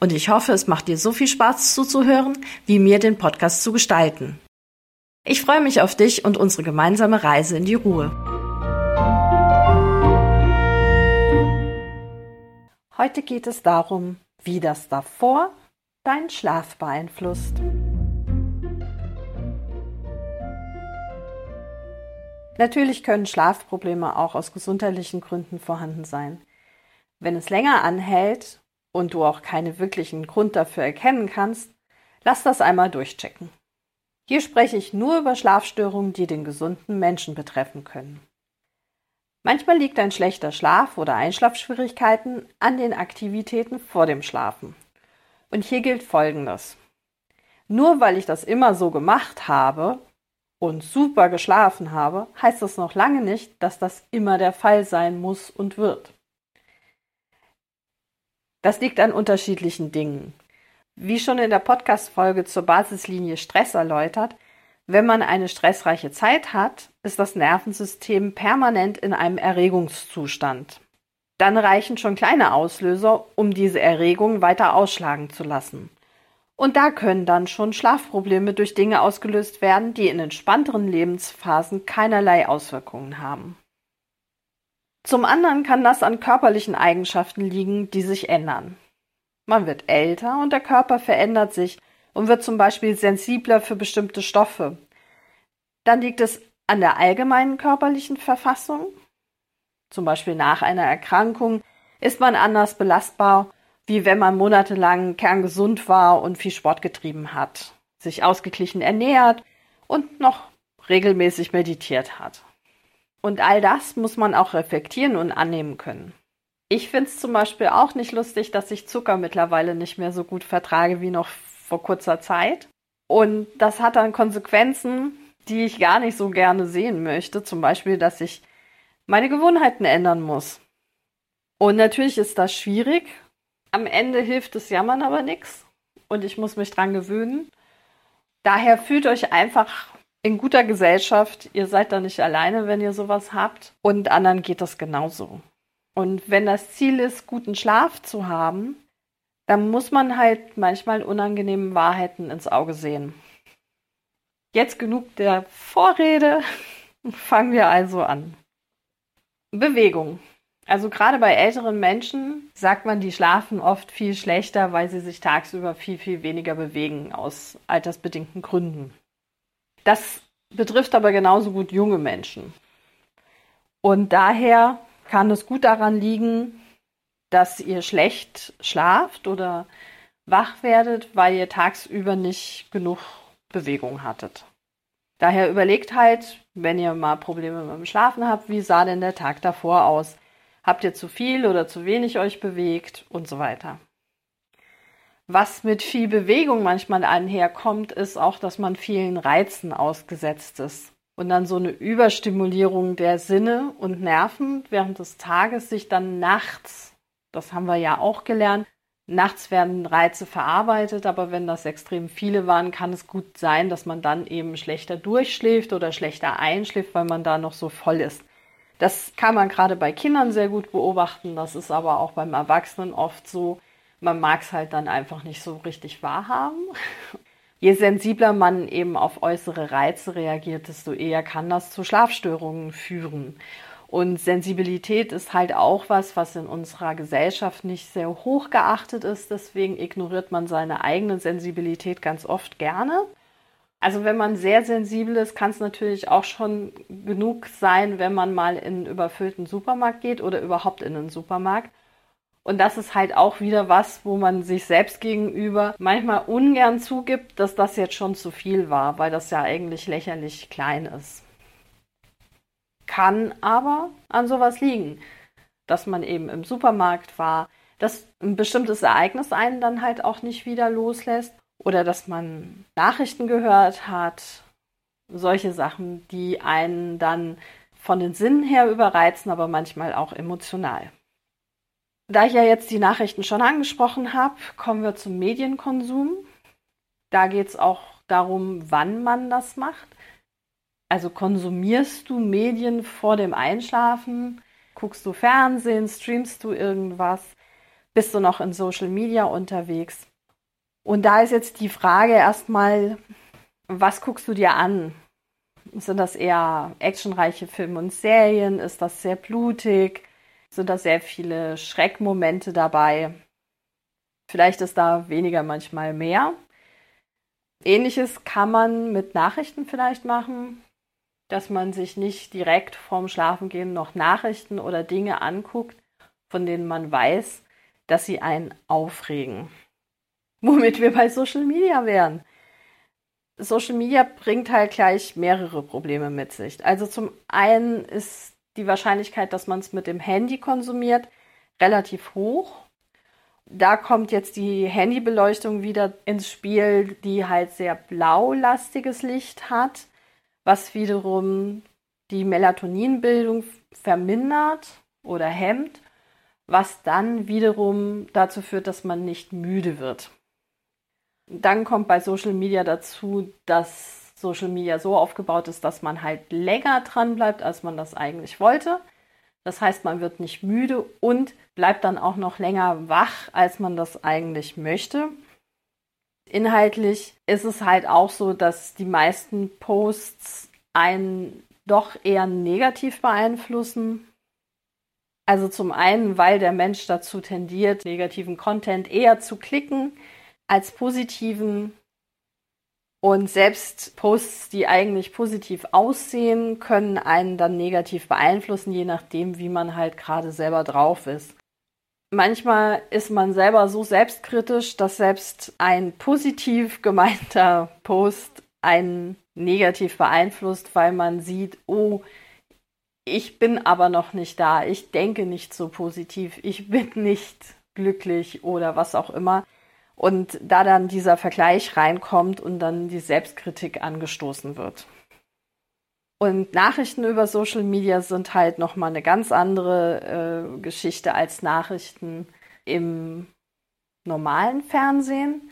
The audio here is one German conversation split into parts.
Und ich hoffe, es macht dir so viel Spaß zuzuhören, wie mir den Podcast zu gestalten. Ich freue mich auf dich und unsere gemeinsame Reise in die Ruhe. Heute geht es darum, wie das davor deinen Schlaf beeinflusst. Natürlich können Schlafprobleme auch aus gesundheitlichen Gründen vorhanden sein. Wenn es länger anhält und du auch keinen wirklichen Grund dafür erkennen kannst, lass das einmal durchchecken. Hier spreche ich nur über Schlafstörungen, die den gesunden Menschen betreffen können. Manchmal liegt ein schlechter Schlaf oder Einschlafschwierigkeiten an den Aktivitäten vor dem Schlafen. Und hier gilt Folgendes. Nur weil ich das immer so gemacht habe und super geschlafen habe, heißt das noch lange nicht, dass das immer der Fall sein muss und wird. Das liegt an unterschiedlichen Dingen. Wie schon in der Podcast-Folge zur Basislinie Stress erläutert, wenn man eine stressreiche Zeit hat, ist das Nervensystem permanent in einem Erregungszustand. Dann reichen schon kleine Auslöser, um diese Erregung weiter ausschlagen zu lassen. Und da können dann schon Schlafprobleme durch Dinge ausgelöst werden, die in entspannteren Lebensphasen keinerlei Auswirkungen haben. Zum anderen kann das an körperlichen Eigenschaften liegen, die sich ändern. Man wird älter und der Körper verändert sich und wird zum Beispiel sensibler für bestimmte Stoffe. Dann liegt es an der allgemeinen körperlichen Verfassung. Zum Beispiel nach einer Erkrankung ist man anders belastbar, wie wenn man monatelang kerngesund war und viel Sport getrieben hat, sich ausgeglichen ernährt und noch regelmäßig meditiert hat. Und all das muss man auch reflektieren und annehmen können. Ich finde es zum Beispiel auch nicht lustig, dass ich Zucker mittlerweile nicht mehr so gut vertrage wie noch vor kurzer Zeit. Und das hat dann Konsequenzen, die ich gar nicht so gerne sehen möchte. Zum Beispiel, dass ich meine Gewohnheiten ändern muss. Und natürlich ist das schwierig. Am Ende hilft das Jammern aber nichts. Und ich muss mich dran gewöhnen. Daher fühlt euch einfach in guter Gesellschaft. Ihr seid da nicht alleine, wenn ihr sowas habt. Und anderen geht das genauso. Und wenn das Ziel ist, guten Schlaf zu haben, dann muss man halt manchmal unangenehmen Wahrheiten ins Auge sehen. Jetzt genug der Vorrede. Fangen wir also an. Bewegung. Also gerade bei älteren Menschen sagt man, die schlafen oft viel schlechter, weil sie sich tagsüber viel, viel weniger bewegen aus altersbedingten Gründen. Das betrifft aber genauso gut junge Menschen. Und daher kann es gut daran liegen, dass ihr schlecht schlaft oder wach werdet, weil ihr tagsüber nicht genug Bewegung hattet. Daher überlegt halt, wenn ihr mal Probleme mit dem Schlafen habt, wie sah denn der Tag davor aus? Habt ihr zu viel oder zu wenig euch bewegt und so weiter. Was mit viel Bewegung manchmal einherkommt, ist auch, dass man vielen Reizen ausgesetzt ist. Und dann so eine Überstimulierung der Sinne und Nerven während des Tages sich dann nachts, das haben wir ja auch gelernt, nachts werden Reize verarbeitet, aber wenn das extrem viele waren, kann es gut sein, dass man dann eben schlechter durchschläft oder schlechter einschläft, weil man da noch so voll ist. Das kann man gerade bei Kindern sehr gut beobachten, das ist aber auch beim Erwachsenen oft so, man mag es halt dann einfach nicht so richtig wahrhaben. Je sensibler man eben auf äußere Reize reagiert, desto eher kann das zu Schlafstörungen führen. Und Sensibilität ist halt auch was, was in unserer Gesellschaft nicht sehr hoch geachtet ist. Deswegen ignoriert man seine eigene Sensibilität ganz oft gerne. Also wenn man sehr sensibel ist, kann es natürlich auch schon genug sein, wenn man mal in einen überfüllten Supermarkt geht oder überhaupt in einen Supermarkt und das ist halt auch wieder was, wo man sich selbst gegenüber manchmal ungern zugibt, dass das jetzt schon zu viel war, weil das ja eigentlich lächerlich klein ist. Kann aber an sowas liegen, dass man eben im Supermarkt war, dass ein bestimmtes Ereignis einen dann halt auch nicht wieder loslässt oder dass man Nachrichten gehört hat. Solche Sachen, die einen dann von den Sinnen her überreizen, aber manchmal auch emotional. Da ich ja jetzt die Nachrichten schon angesprochen habe, kommen wir zum Medienkonsum. Da geht es auch darum, wann man das macht. Also konsumierst du Medien vor dem Einschlafen? Guckst du Fernsehen? Streamst du irgendwas? Bist du noch in Social Media unterwegs? Und da ist jetzt die Frage erstmal, was guckst du dir an? Sind das eher actionreiche Filme und Serien? Ist das sehr blutig? Sind da sehr viele Schreckmomente dabei? Vielleicht ist da weniger manchmal mehr. Ähnliches kann man mit Nachrichten vielleicht machen, dass man sich nicht direkt vorm Schlafengehen noch Nachrichten oder Dinge anguckt, von denen man weiß, dass sie einen aufregen. Womit wir bei Social Media wären. Social Media bringt halt gleich mehrere Probleme mit sich. Also zum einen ist die Wahrscheinlichkeit, dass man es mit dem Handy konsumiert, relativ hoch. Da kommt jetzt die Handybeleuchtung wieder ins Spiel, die halt sehr blaulastiges Licht hat, was wiederum die Melatoninbildung vermindert oder hemmt, was dann wiederum dazu führt, dass man nicht müde wird. Dann kommt bei Social Media dazu, dass Social Media so aufgebaut ist, dass man halt länger dran bleibt, als man das eigentlich wollte. Das heißt, man wird nicht müde und bleibt dann auch noch länger wach, als man das eigentlich möchte. Inhaltlich ist es halt auch so, dass die meisten Posts einen doch eher negativ beeinflussen. Also zum einen, weil der Mensch dazu tendiert, negativen Content eher zu klicken als positiven. Und selbst Posts, die eigentlich positiv aussehen, können einen dann negativ beeinflussen, je nachdem, wie man halt gerade selber drauf ist. Manchmal ist man selber so selbstkritisch, dass selbst ein positiv gemeinter Post einen negativ beeinflusst, weil man sieht, oh, ich bin aber noch nicht da, ich denke nicht so positiv, ich bin nicht glücklich oder was auch immer. Und da dann dieser Vergleich reinkommt und dann die Selbstkritik angestoßen wird. Und Nachrichten über Social Media sind halt nochmal eine ganz andere äh, Geschichte als Nachrichten im normalen Fernsehen,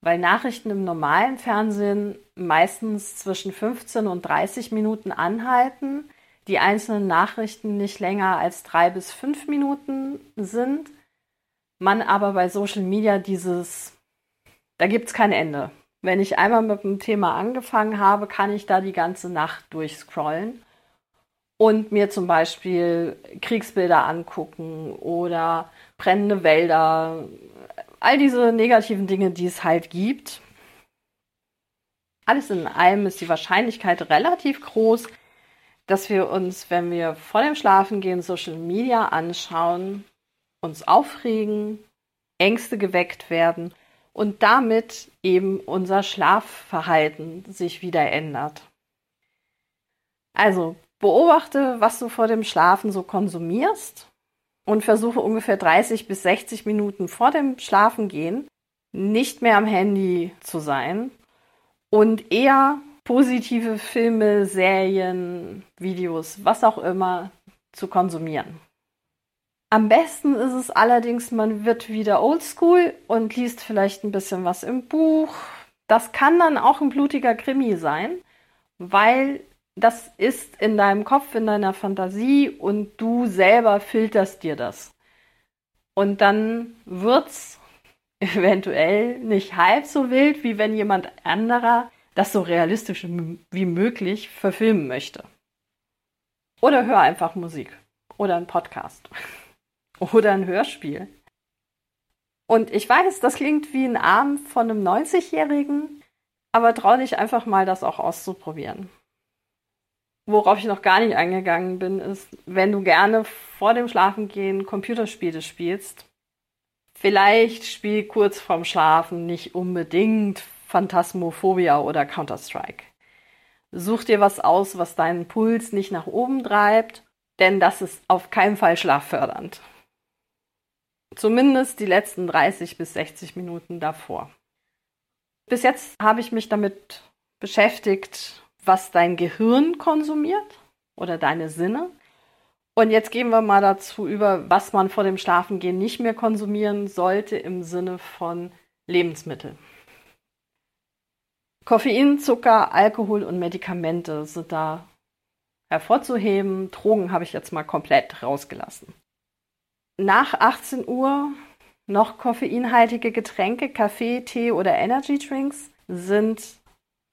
weil Nachrichten im normalen Fernsehen meistens zwischen 15 und 30 Minuten anhalten, die einzelnen Nachrichten nicht länger als drei bis fünf Minuten sind man aber bei Social Media dieses, da gibt es kein Ende. Wenn ich einmal mit dem Thema angefangen habe, kann ich da die ganze Nacht durchscrollen und mir zum Beispiel Kriegsbilder angucken oder brennende Wälder, all diese negativen Dinge, die es halt gibt. Alles in allem ist die Wahrscheinlichkeit relativ groß, dass wir uns, wenn wir vor dem Schlafengehen Social Media anschauen, uns aufregen, Ängste geweckt werden und damit eben unser Schlafverhalten sich wieder ändert. Also beobachte, was du vor dem Schlafen so konsumierst und versuche ungefähr 30 bis 60 Minuten vor dem Schlafengehen nicht mehr am Handy zu sein und eher positive Filme, Serien, Videos, was auch immer zu konsumieren. Am besten ist es allerdings, man wird wieder oldschool und liest vielleicht ein bisschen was im Buch. Das kann dann auch ein blutiger Krimi sein, weil das ist in deinem Kopf, in deiner Fantasie und du selber filterst dir das. Und dann wird's eventuell nicht halb so wild, wie wenn jemand anderer das so realistisch wie möglich verfilmen möchte. Oder hör einfach Musik oder einen Podcast. Oder ein Hörspiel. Und ich weiß, das klingt wie ein Arm von einem 90-Jährigen, aber trau dich einfach mal, das auch auszuprobieren. Worauf ich noch gar nicht eingegangen bin, ist, wenn du gerne vor dem Schlafengehen Computerspiele spielst, vielleicht spiel kurz vorm Schlafen nicht unbedingt Phantasmophobia oder Counter-Strike. Such dir was aus, was deinen Puls nicht nach oben treibt, denn das ist auf keinen Fall schlaffördernd. Zumindest die letzten 30 bis 60 Minuten davor. Bis jetzt habe ich mich damit beschäftigt, was dein Gehirn konsumiert oder deine Sinne. Und jetzt gehen wir mal dazu über, was man vor dem Schlafengehen nicht mehr konsumieren sollte im Sinne von Lebensmittel. Koffein, Zucker, Alkohol und Medikamente sind da hervorzuheben. Drogen habe ich jetzt mal komplett rausgelassen. Nach 18 Uhr noch koffeinhaltige Getränke, Kaffee, Tee oder Energy Drinks sind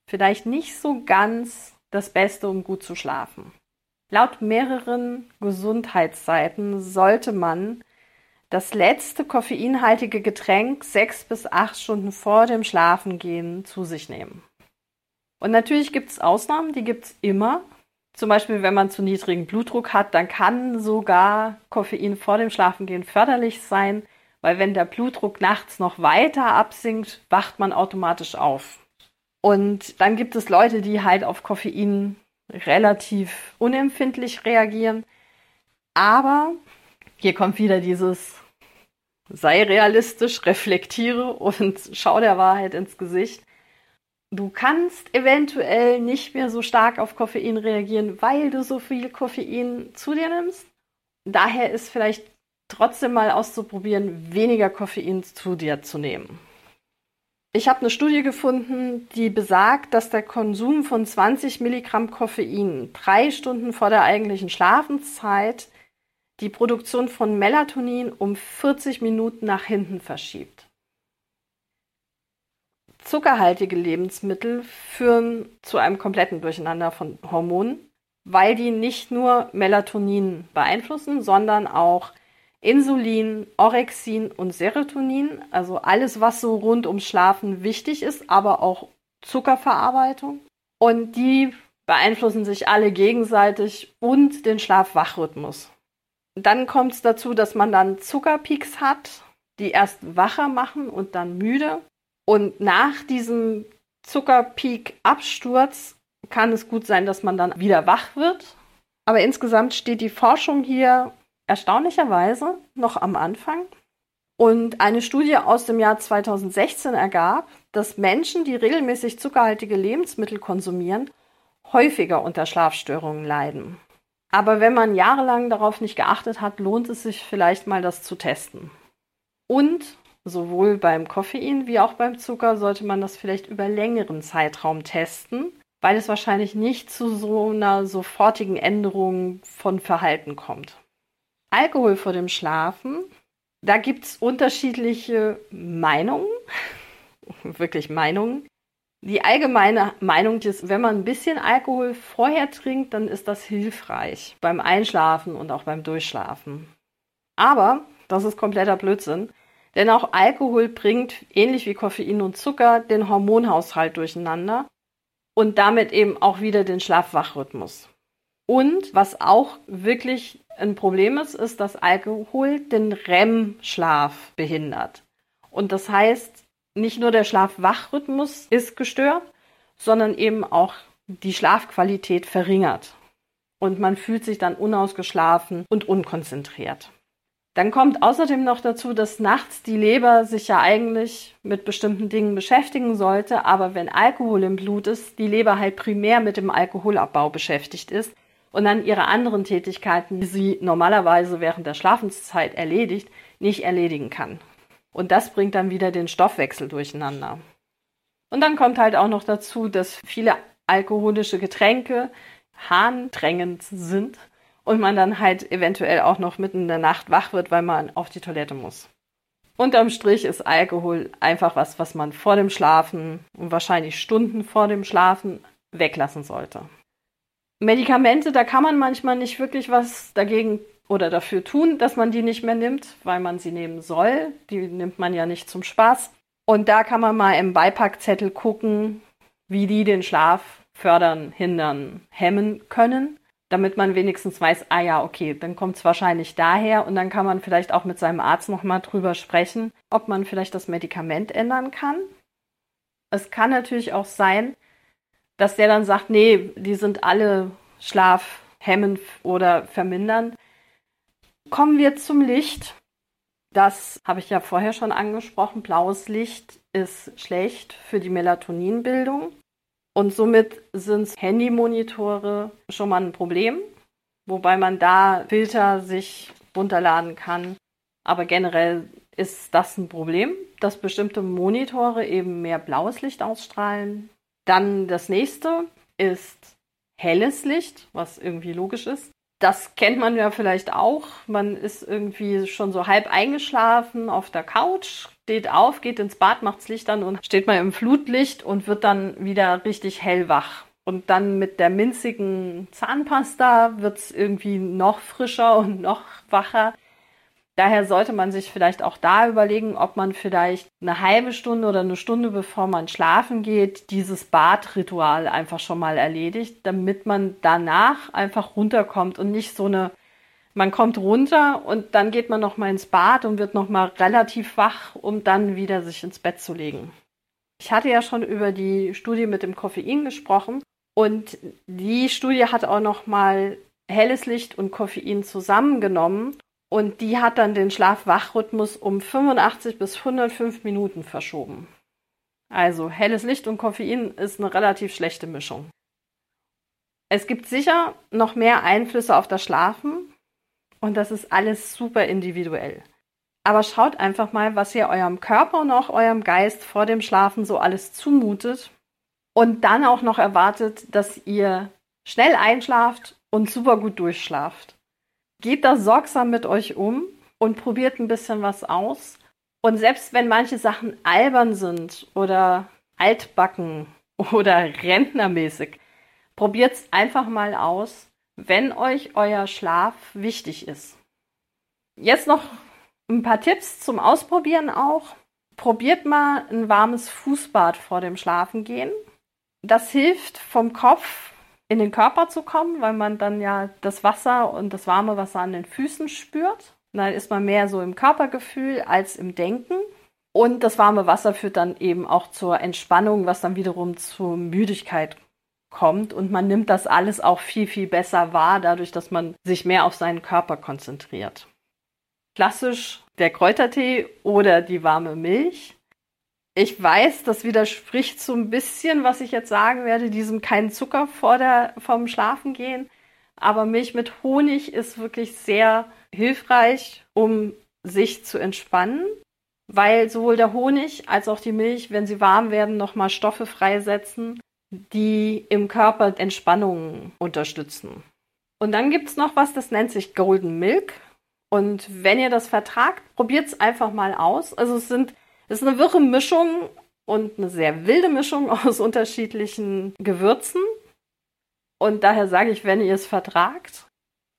vielleicht nicht so ganz das Beste, um gut zu schlafen. Laut mehreren Gesundheitsseiten sollte man das letzte koffeinhaltige Getränk sechs bis acht Stunden vor dem Schlafengehen zu sich nehmen. Und natürlich gibt es Ausnahmen, die gibt es immer. Zum Beispiel, wenn man zu niedrigen Blutdruck hat, dann kann sogar Koffein vor dem Schlafengehen förderlich sein, weil wenn der Blutdruck nachts noch weiter absinkt, wacht man automatisch auf. Und dann gibt es Leute, die halt auf Koffein relativ unempfindlich reagieren. Aber hier kommt wieder dieses sei realistisch, reflektiere und schau der Wahrheit ins Gesicht. Du kannst eventuell nicht mehr so stark auf Koffein reagieren, weil du so viel Koffein zu dir nimmst. Daher ist vielleicht trotzdem mal auszuprobieren, weniger Koffein zu dir zu nehmen. Ich habe eine Studie gefunden, die besagt, dass der Konsum von 20 Milligramm Koffein drei Stunden vor der eigentlichen Schlafenszeit die Produktion von Melatonin um 40 Minuten nach hinten verschiebt. Zuckerhaltige Lebensmittel führen zu einem kompletten Durcheinander von Hormonen, weil die nicht nur Melatonin beeinflussen, sondern auch Insulin, Orexin und Serotonin, also alles, was so rund ums Schlafen wichtig ist, aber auch Zuckerverarbeitung. Und die beeinflussen sich alle gegenseitig und den Schlaf-Wach-Rhythmus. Dann kommt es dazu, dass man dann Zuckerpeaks hat, die erst wacher machen und dann müde. Und nach diesem Zuckerpeak-Absturz kann es gut sein, dass man dann wieder wach wird. Aber insgesamt steht die Forschung hier erstaunlicherweise noch am Anfang. Und eine Studie aus dem Jahr 2016 ergab, dass Menschen, die regelmäßig zuckerhaltige Lebensmittel konsumieren, häufiger unter Schlafstörungen leiden. Aber wenn man jahrelang darauf nicht geachtet hat, lohnt es sich vielleicht mal das zu testen. Und sowohl beim Koffein wie auch beim Zucker sollte man das vielleicht über längeren Zeitraum testen, weil es wahrscheinlich nicht zu so einer sofortigen Änderung von Verhalten kommt. Alkohol vor dem Schlafen, da gibt es unterschiedliche Meinungen, wirklich Meinungen. Die allgemeine Meinung ist, wenn man ein bisschen Alkohol vorher trinkt, dann ist das hilfreich beim Einschlafen und auch beim Durchschlafen. Aber das ist kompletter Blödsinn, denn auch Alkohol bringt, ähnlich wie Koffein und Zucker, den Hormonhaushalt durcheinander und damit eben auch wieder den Schlaf-Wach-Rhythmus. Und was auch wirklich ein Problem ist, ist, dass Alkohol den REM-Schlaf behindert. Und das heißt, nicht nur der Schlaf-Wach-Rhythmus ist gestört, sondern eben auch die Schlafqualität verringert. Und man fühlt sich dann unausgeschlafen und unkonzentriert. Dann kommt außerdem noch dazu, dass nachts die Leber sich ja eigentlich mit bestimmten Dingen beschäftigen sollte, aber wenn Alkohol im Blut ist, die Leber halt primär mit dem Alkoholabbau beschäftigt ist und dann ihre anderen Tätigkeiten, die sie normalerweise während der Schlafenszeit erledigt, nicht erledigen kann. Und das bringt dann wieder den Stoffwechsel durcheinander. Und dann kommt halt auch noch dazu, dass viele alkoholische Getränke harndrängend sind und man dann halt eventuell auch noch mitten in der Nacht wach wird, weil man auf die Toilette muss. Unterm Strich ist Alkohol einfach was, was man vor dem Schlafen und wahrscheinlich Stunden vor dem Schlafen weglassen sollte. Medikamente, da kann man manchmal nicht wirklich was dagegen oder dafür tun, dass man die nicht mehr nimmt, weil man sie nehmen soll. Die nimmt man ja nicht zum Spaß. Und da kann man mal im Beipackzettel gucken, wie die den Schlaf fördern, hindern, hemmen können, damit man wenigstens weiß, ah ja, okay, dann kommt es wahrscheinlich daher und dann kann man vielleicht auch mit seinem Arzt nochmal drüber sprechen, ob man vielleicht das Medikament ändern kann. Es kann natürlich auch sein, dass der dann sagt, nee, die sind alle schlafhemmend oder vermindern. Kommen wir zum Licht. Das habe ich ja vorher schon angesprochen. Blaues Licht ist schlecht für die Melatoninbildung. Und somit sind Handymonitore schon mal ein Problem, wobei man da Filter sich runterladen kann. Aber generell ist das ein Problem, dass bestimmte Monitore eben mehr blaues Licht ausstrahlen. Dann das nächste ist helles Licht, was irgendwie logisch ist. Das kennt man ja vielleicht auch. Man ist irgendwie schon so halb eingeschlafen auf der Couch, steht auf, geht ins Bad, macht's Licht an und steht mal im Flutlicht und wird dann wieder richtig hellwach. Und dann mit der minzigen Zahnpasta wird's irgendwie noch frischer und noch wacher. Daher sollte man sich vielleicht auch da überlegen, ob man vielleicht eine halbe Stunde oder eine Stunde bevor man schlafen geht, dieses Badritual einfach schon mal erledigt, damit man danach einfach runterkommt und nicht so eine man kommt runter und dann geht man noch mal ins Bad und wird noch mal relativ wach, um dann wieder sich ins Bett zu legen. Ich hatte ja schon über die Studie mit dem Koffein gesprochen und die Studie hat auch noch mal helles Licht und Koffein zusammengenommen und die hat dann den Schlaf-Wach-Rhythmus um 85 bis 105 Minuten verschoben. Also helles Licht und Koffein ist eine relativ schlechte Mischung. Es gibt sicher noch mehr Einflüsse auf das Schlafen und das ist alles super individuell. Aber schaut einfach mal, was ihr eurem Körper und auch eurem Geist vor dem Schlafen so alles zumutet und dann auch noch erwartet, dass ihr schnell einschlaft und super gut durchschlaft. Geht da sorgsam mit euch um und probiert ein bisschen was aus. Und selbst wenn manche Sachen albern sind oder altbacken oder rentnermäßig, probiert es einfach mal aus, wenn euch euer Schlaf wichtig ist. Jetzt noch ein paar Tipps zum Ausprobieren auch. Probiert mal ein warmes Fußbad vor dem Schlafengehen. Das hilft vom Kopf in den Körper zu kommen, weil man dann ja das Wasser und das warme Wasser an den Füßen spürt. Und dann ist man mehr so im Körpergefühl als im Denken. Und das warme Wasser führt dann eben auch zur Entspannung, was dann wiederum zur Müdigkeit kommt. Und man nimmt das alles auch viel, viel besser wahr, dadurch, dass man sich mehr auf seinen Körper konzentriert. Klassisch der Kräutertee oder die warme Milch. Ich weiß, das widerspricht so ein bisschen, was ich jetzt sagen werde, diesem keinen Zucker vor der, vom Schlafengehen. Aber Milch mit Honig ist wirklich sehr hilfreich, um sich zu entspannen, weil sowohl der Honig als auch die Milch, wenn sie warm werden, nochmal Stoffe freisetzen, die im Körper Entspannung unterstützen. Und dann gibt es noch was, das nennt sich Golden Milk. Und wenn ihr das vertragt, probiert es einfach mal aus. Also es sind es ist eine wirre Mischung und eine sehr wilde Mischung aus unterschiedlichen Gewürzen. Und daher sage ich, wenn ihr es vertragt,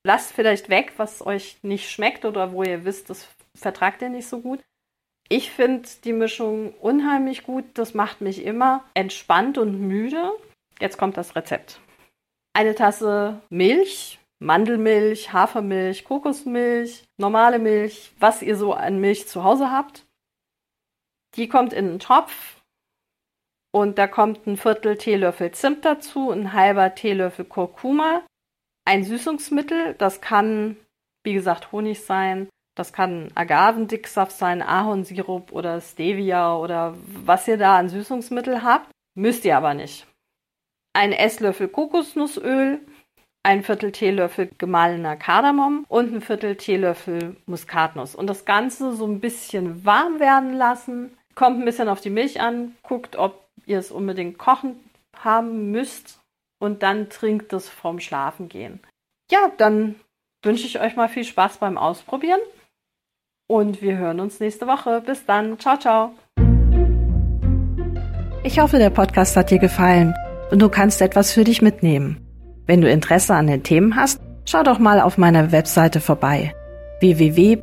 lasst vielleicht weg, was euch nicht schmeckt oder wo ihr wisst, das vertragt ihr nicht so gut. Ich finde die Mischung unheimlich gut. Das macht mich immer entspannt und müde. Jetzt kommt das Rezept. Eine Tasse Milch, Mandelmilch, Hafermilch, Kokosmilch, normale Milch, was ihr so an Milch zu Hause habt. Die kommt in einen Topf und da kommt ein Viertel Teelöffel Zimt dazu, ein halber Teelöffel Kurkuma, ein Süßungsmittel, das kann, wie gesagt, Honig sein, das kann Agavendicksaft sein, Ahornsirup oder Stevia oder was ihr da an Süßungsmittel habt, müsst ihr aber nicht. Ein Esslöffel Kokosnussöl, ein Viertel Teelöffel gemahlener Kardamom und ein Viertel Teelöffel Muskatnuss. Und das Ganze so ein bisschen warm werden lassen. Kommt ein bisschen auf die Milch an, guckt, ob ihr es unbedingt kochen haben müsst und dann trinkt es vorm Schlafengehen. Ja, dann wünsche ich euch mal viel Spaß beim Ausprobieren und wir hören uns nächste Woche. Bis dann. Ciao, ciao. Ich hoffe, der Podcast hat dir gefallen und du kannst etwas für dich mitnehmen. Wenn du Interesse an den Themen hast, schau doch mal auf meiner Webseite vorbei. www